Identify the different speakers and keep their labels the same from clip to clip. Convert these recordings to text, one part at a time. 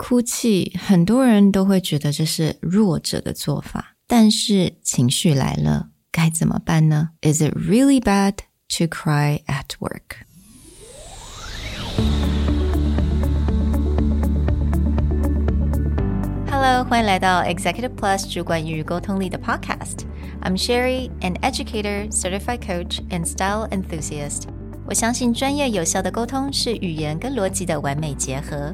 Speaker 1: 哭泣，很多人都会觉得这是弱者的做法，但是情绪来了，该怎么办呢？Is it really bad to cry at work? Hello，欢迎来到 Executive Plus 主管与沟通力的 Podcast。I'm Sherry, an educator, certified coach, and style enthusiast. 我相信专业有效的沟通是语言跟逻辑的完美结合。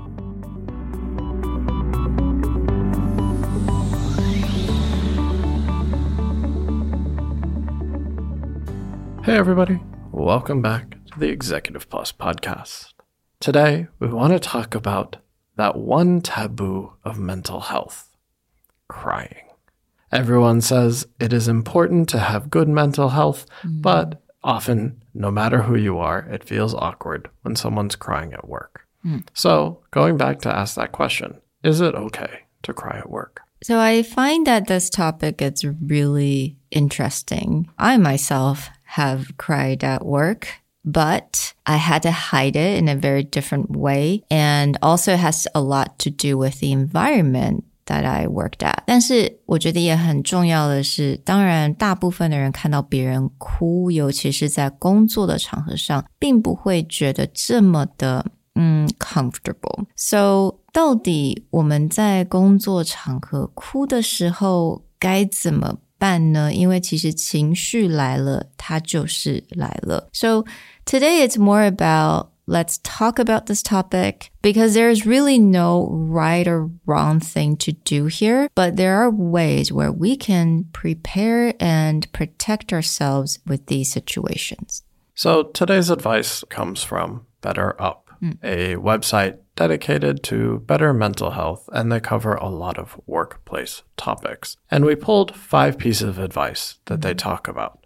Speaker 2: Hey, everybody. Welcome back to the Executive Plus podcast. Today, we want to talk about that one taboo of mental health crying. Everyone says it is important to have good mental health, mm. but often, no matter who you are, it feels awkward when someone's crying at work. Mm. So, going back to ask that question, is it okay to cry at work?
Speaker 1: So, I find that this topic is really interesting. I myself have cried at work but I had to hide it in a very different way and also has a lot to do with the environment that I worked at。但是我觉得也很重要的是，当然大部分的人看到别人哭，尤其是在工作的场合上，并不会觉得这么的嗯 comfortable。So 到底我们在工作场合哭的时候该怎么 办呢？因为其实情绪来了，它就是来了。So today it's more about let's talk about this topic because there's really no right or wrong thing to do here, but there are ways where we can prepare and protect ourselves with these situations.
Speaker 2: So today's advice comes from Better Up, mm. a website dedicated to better mental health, and they cover a lot of workplace topics. And we pulled five pieces of advice that they talk about.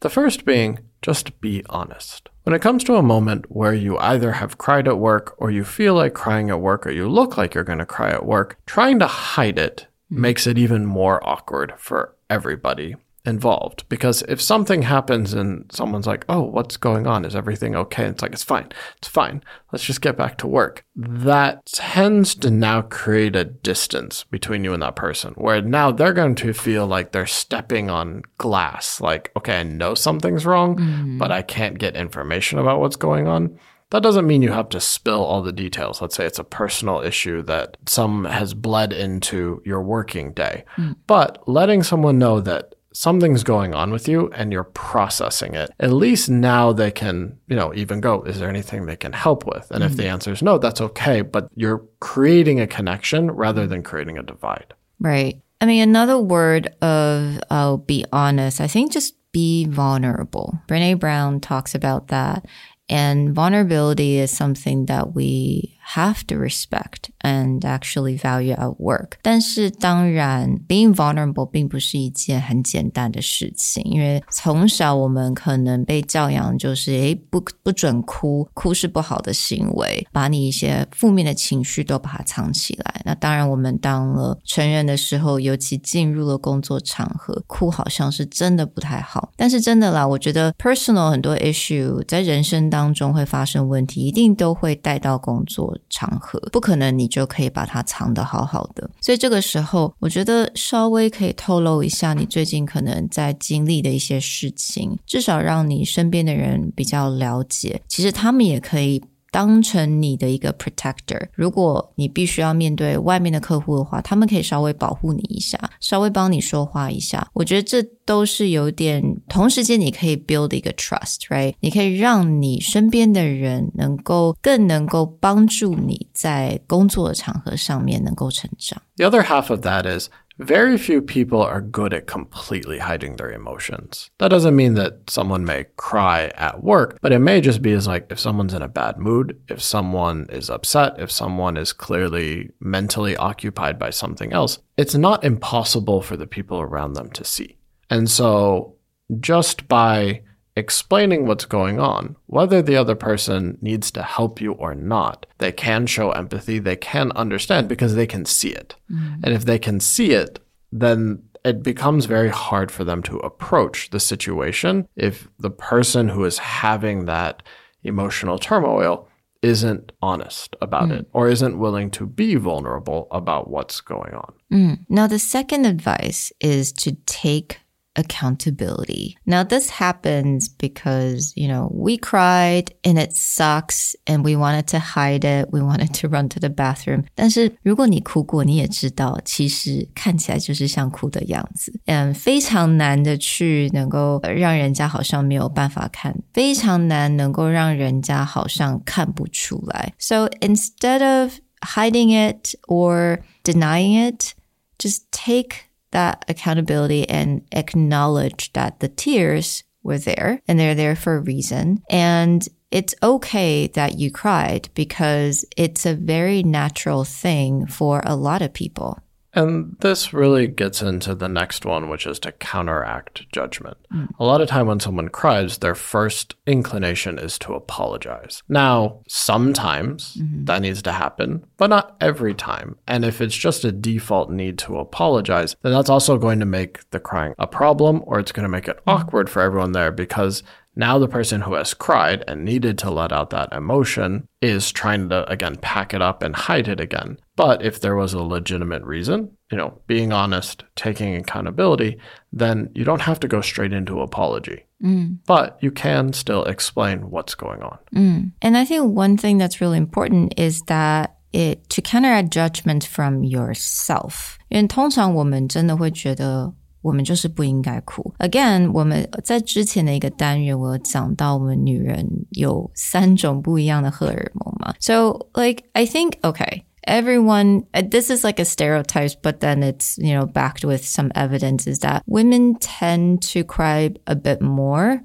Speaker 2: The first being just be honest. When it comes to a moment where you either have cried at work or you feel like crying at work or you look like you're going to cry at work, trying to hide it mm-hmm. makes it even more awkward for everybody involved because if something happens and someone's like, "Oh, what's going on? Is everything okay?" It's like, "It's fine. It's fine. Let's just get back to work." That tends to now create a distance between you and that person where now they're going to feel like they're stepping on glass. Like, "Okay, I know something's wrong, mm-hmm. but I can't get information about what's going on." That doesn't mean you have to spill all the details. Let's say it's a personal issue that some has bled into your working day. Mm. But letting someone know that something's going on with you and you're processing it. At least now they can, you know, even go, is there anything they can help with? And mm-hmm. if the answer is no, that's okay. But you're creating a connection rather than creating a divide.
Speaker 1: Right. I mean, another word of, I'll be honest, I think just be vulnerable. Brene Brown talks about that. And vulnerability is something that we have to respect and actually value at work。但是当然，being vulnerable 并不是一件很简单的事情，因为从小我们可能被教养就是，诶，不不准哭，哭是不好的行为，把你一些负面的情绪都把它藏起来。那当然，我们当了成人的时候，尤其进入了工作场合，哭好像是真的不太好。但是真的啦，我觉得 personal 很多 issue 在人生当中会发生问题，一定都会带到工作。场合不可能，你就可以把它藏得好好的。所以这个时候，我觉得稍微可以透露一下你最近可能在经历的一些事情，至少让你身边的人比较了解。其实他们也可以。当成你的一个 protector。如果你必须要面对外面的客户的话，他们可以稍微保护你一下，稍微帮你说话一下。我觉得这都是有点，同时间你可以 build 一个 trust，right？你可以让你身边的人能够更能够帮助你在工作的场合上面能够成长。
Speaker 2: The other half of that is very few people are good at completely hiding their emotions. That doesn't mean that someone may cry at work, but it may just be as like if someone's in a bad mood, if someone is upset, if someone is clearly mentally occupied by something else, it's not impossible for the people around them to see. And so just by explaining what's going on, whether the other person needs to help you or not. They can show empathy, they can understand because they can see it. Mm. And if they can see it, then it becomes very hard for them to approach the situation if the person who is having that emotional turmoil isn't honest about mm. it or isn't willing to be vulnerable about what's going on.
Speaker 1: Mm. Now, the second advice is to take accountability. Now, this happens because, you know, we cried and it sucks and we wanted to hide it. We wanted to run to the bathroom. 但是如果你哭过，你也知道，其实看起来就是像哭的样子。嗯，非常难的去能够让人家好像没有办法看，非常难能够让人家好像看不出来。So instead of hiding it or denying it, just take that accountability and acknowledge that the tears were there and they're there for a reason. And it's okay that you cried because it's a very natural thing for a lot of people.
Speaker 2: And this really gets into the next one, which is to counteract judgment. Mm. A lot of time when someone cries, their first inclination is to apologize. Now, sometimes mm-hmm. that needs to happen, but not every time. And if it's just a default need to apologize, then that's also going to make the crying a problem or it's going to make it mm. awkward for everyone there because now, the person who has cried and needed to let out that emotion is trying to, again, pack it up and hide it again. But if there was a legitimate reason, you know, being honest, taking accountability, then you don't have to go straight into apology. Mm. But you can still explain what's going on.
Speaker 1: Mm. And I think one thing that's really important is that it to counteract judgment from yourself. 因为通常我们真的会觉得我们就是不应该哭。Again，我们在之前的一个单元，我有讲到我们女人有三种不一样的荷尔蒙嘛。So like I think okay. Everyone, uh, this is like a stereotype, but then it's, you know, backed with some evidence is that women tend to cry a bit more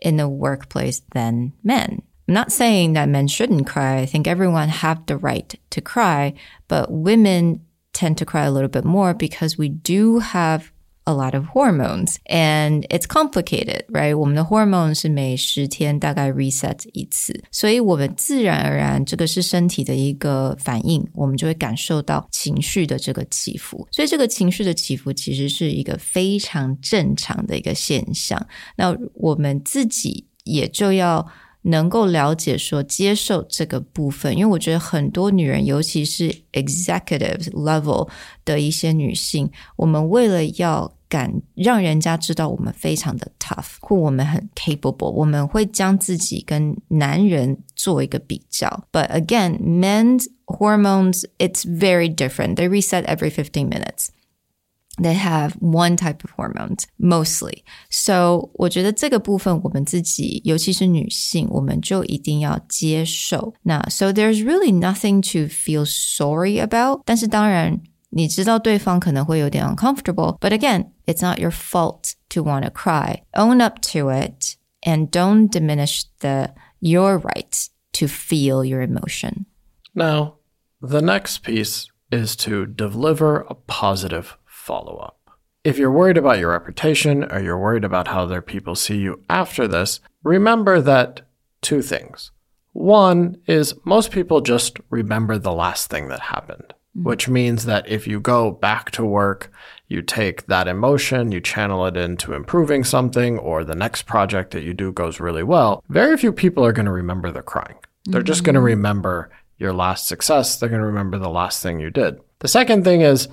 Speaker 1: in the workplace than men. I'm not saying that men shouldn't cry. I think everyone have the right to cry, but women tend to cry a little bit more because we do have a lot of hormones and it's complicated, right? 我们的 hormones 是每十天大概 reset 一次，所以我们自然而然这个是身体的一个反应，我们就会感受到情绪的这个起伏。所以这个情绪的起伏其实是一个非常正常的一个现象。那我们自己也就要。能够了解说接受这个部分，因为我觉得很多女人，尤其是 executive level 的一些女性，我们为了要敢让人家知道我们非常的 tough 或我们很 capable，我们会将自己跟男人做一个比较。But again, men's hormones it's very different. They reset every fifteen minutes. They have one type of hormones mostly. So 我觉得这个部分我们自己，尤其是女性，我们就一定要接受。那 so there's really nothing to feel sorry about. 但是当然，你知道对方可能会有点 uncomfortable. But again, it's not your fault to want to cry. Own up to it and don't diminish the your right to feel your emotion.
Speaker 2: Now, the next piece is to deliver a positive follow up. If you're worried about your reputation or you're worried about how other people see you after this, remember that two things. One is most people just remember the last thing that happened, mm-hmm. which means that if you go back to work, you take that emotion, you channel it into improving something, or the next project that you do goes really well, very few people are going to remember the crying. They're mm-hmm. just going to remember your last success. They're going to remember the last thing you did. The second thing is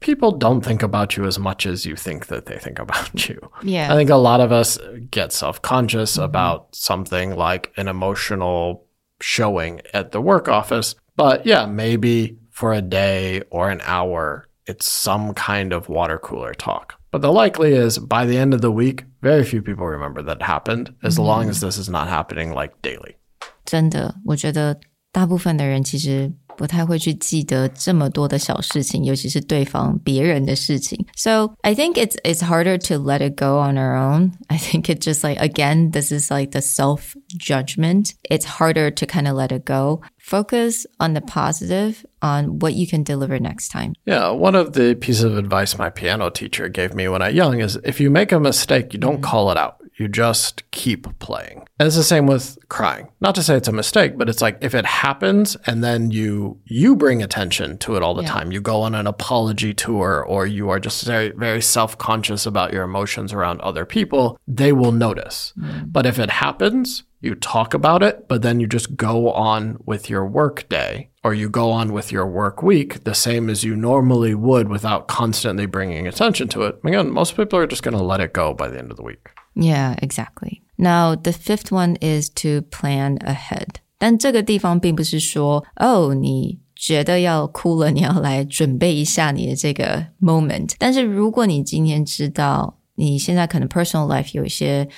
Speaker 2: people don't think about you as much as you think that they think about you.
Speaker 1: Yeah.
Speaker 2: I think a lot of us get self conscious mm-hmm. about something like an emotional showing at the work office. But yeah, maybe for a day or an hour, it's some kind of water cooler talk. But the likely is by the end of the week, very few people remember that happened as mm-hmm. long as this is not happening like daily.
Speaker 1: 真的，我觉得大部分的人其实 不太会去记得这么多的小事情，尤其是对方别人的事情。So I think it's it's harder to let it go on our own. I think it just like again, this is like the self judgment. It's harder to kind of let it go. Focus on the positive, on what you can deliver next time.
Speaker 2: Yeah, one of the pieces of advice my piano teacher gave me when I was young is if you make a mistake, you don't call it out. You just keep playing. And it's the same with crying. Not to say it's a mistake, but it's like if it happens and then you you bring attention to it all the
Speaker 1: Yeah.
Speaker 2: time. You go on an apology tour or you are just very very self-conscious about your emotions around other people, they will notice. Mm. But if it happens, you talk about it, but then you just go on with your work day or you go on with your work week the same as you normally would without constantly bringing attention to it. Again, most people are just going to let it go by the end of the week.
Speaker 1: Yeah, exactly. Now, the fifth one is to plan ahead. 但这个地方并不是说，哦，你觉得要哭了，你要来准备一下你的这个 moment。但是如果你今天知道你现在可能 personal life 有一些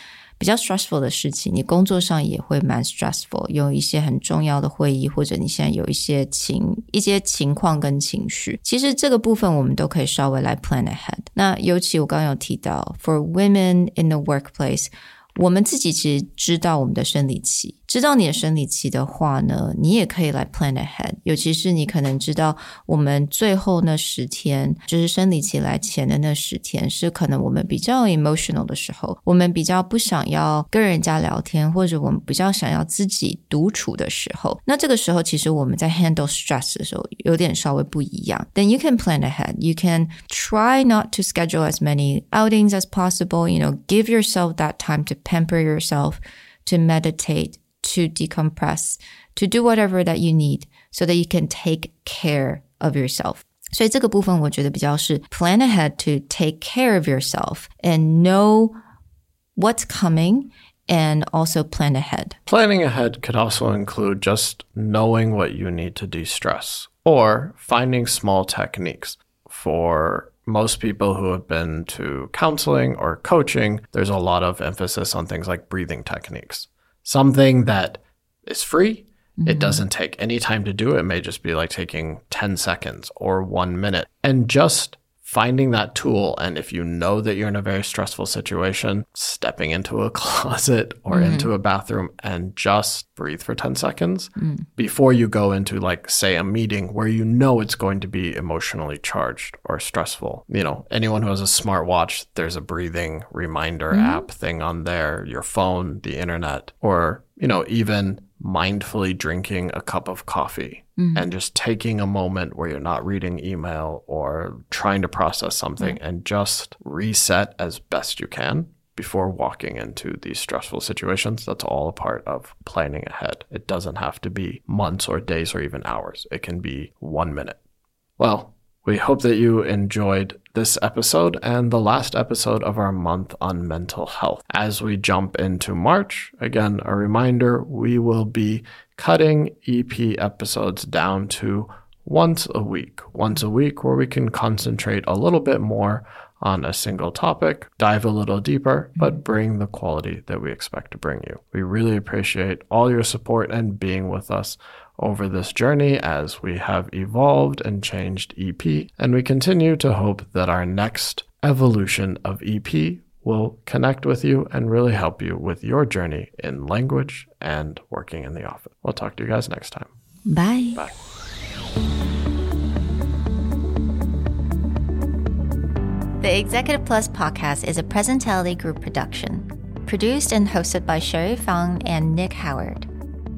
Speaker 1: 比较 stressful 的事情，你工作上也会蛮 stressful，有一些很重要的会议，或者你现在有一些情一些情况跟情绪，其实这个部分我们都可以稍微来 plan ahead。那尤其我刚刚有提到，for women in the workplace。我们自己其实知道我们的生理期，知道你的生理期的话呢，你也可以来 plan ahead。尤其是你可能知道我们最后那十天，就是生理期来前的那十天，是可能我们比较 emotional 的时候，我们比较不想要跟人家聊天，或者我们比较想要自己独处的时候。那这个时候，其实我们在 handle stress 的时候有点稍微不一样。Then you can plan ahead. You can try not to schedule as many outings as possible. You know, give yourself that time to pamper yourself, to meditate, to decompress, to do whatever that you need so that you can take care of yourself. 所以这个部分我觉得比较是 plan ahead to take care of yourself and know what's coming and also plan ahead.
Speaker 2: Planning ahead could also include just knowing what you need to de stress or finding small techniques. For most people who have been to counseling or coaching, there's a lot of emphasis on things like breathing techniques. Something that is free. It mm-hmm. doesn't take any time to do. It may just be like taking 10 seconds or one minute and just finding that tool. And if you know that you're in a very stressful situation, stepping into a closet or mm-hmm. into a bathroom and just breathe for 10 seconds mm. before you go into, like, say, a meeting where you know it's going to be emotionally charged or stressful. You know, anyone who has a smartwatch, there's a breathing reminder mm-hmm. app thing on there, your phone, the internet, or, you know, even mindfully drinking a cup of coffee mm-hmm. and just taking a moment where you're not reading email or trying to process something mm-hmm. and just reset as best you can before walking into these stressful situations. That's all a part of planning ahead. It doesn't have to be months or days or even hours, it can be one minute. Well, we hope that you enjoyed this episode and the last episode of our month on mental health. As we jump into March, again, a reminder we will be cutting EP episodes down to once a week. Once a week, where we can concentrate a little bit more on a single topic, dive a little deeper, but mm-hmm. bring the quality that we expect to bring you. We really appreciate all your support and being with us over this journey as we have evolved and changed EP, and we continue to hope that our next evolution of EP will connect with you and really help you with your journey in language and working in the office. We'll talk to you guys next time.
Speaker 1: Bye.
Speaker 2: Bye.
Speaker 1: The Executive Plus podcast is a Presentality Group production, produced and hosted by Sherry Fang and Nick Howard.